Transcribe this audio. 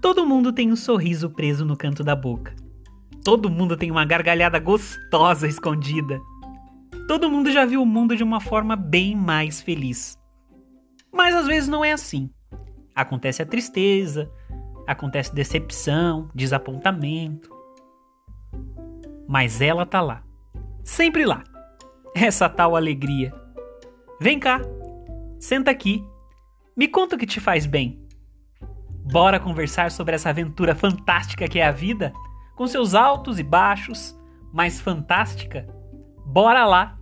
Todo mundo tem um sorriso preso no canto da boca. Todo mundo tem uma gargalhada gostosa escondida. Todo mundo já viu o mundo de uma forma bem mais feliz. Mas às vezes não é assim. Acontece a tristeza, acontece decepção, desapontamento. Mas ela tá lá. Sempre lá. Essa tal alegria. Vem cá. Senta aqui. Me conta o que te faz bem. Bora conversar sobre essa aventura fantástica que é a vida, com seus altos e baixos, mas fantástica? Bora lá!